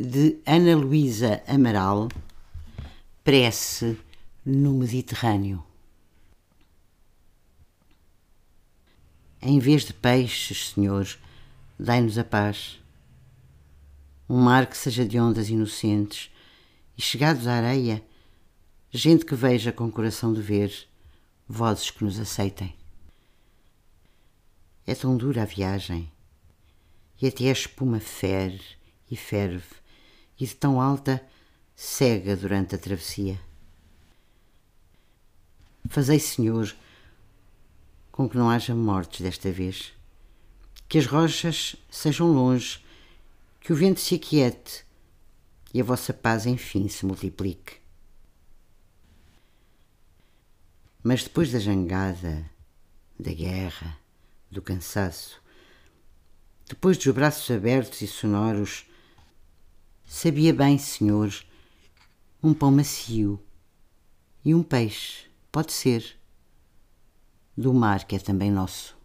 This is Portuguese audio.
de Ana Luísa Amaral, Prece no Mediterrâneo. Em vez de peixes, Senhor, dai-nos a paz. Um mar que seja de ondas inocentes e, chegados à areia, gente que veja com coração de ver, vozes que nos aceitem. É tão dura a viagem e até a espuma fere e ferve e de tão alta cega durante a travessia. Fazei, Senhor, com que não haja mortes desta vez, que as rochas sejam longe, que o vento se aquiete e a vossa paz enfim se multiplique. Mas depois da jangada, da guerra, do cansaço, depois dos braços abertos e sonoros, sabia bem, Senhor, um pão macio e um peixe, pode ser, do mar que é também nosso.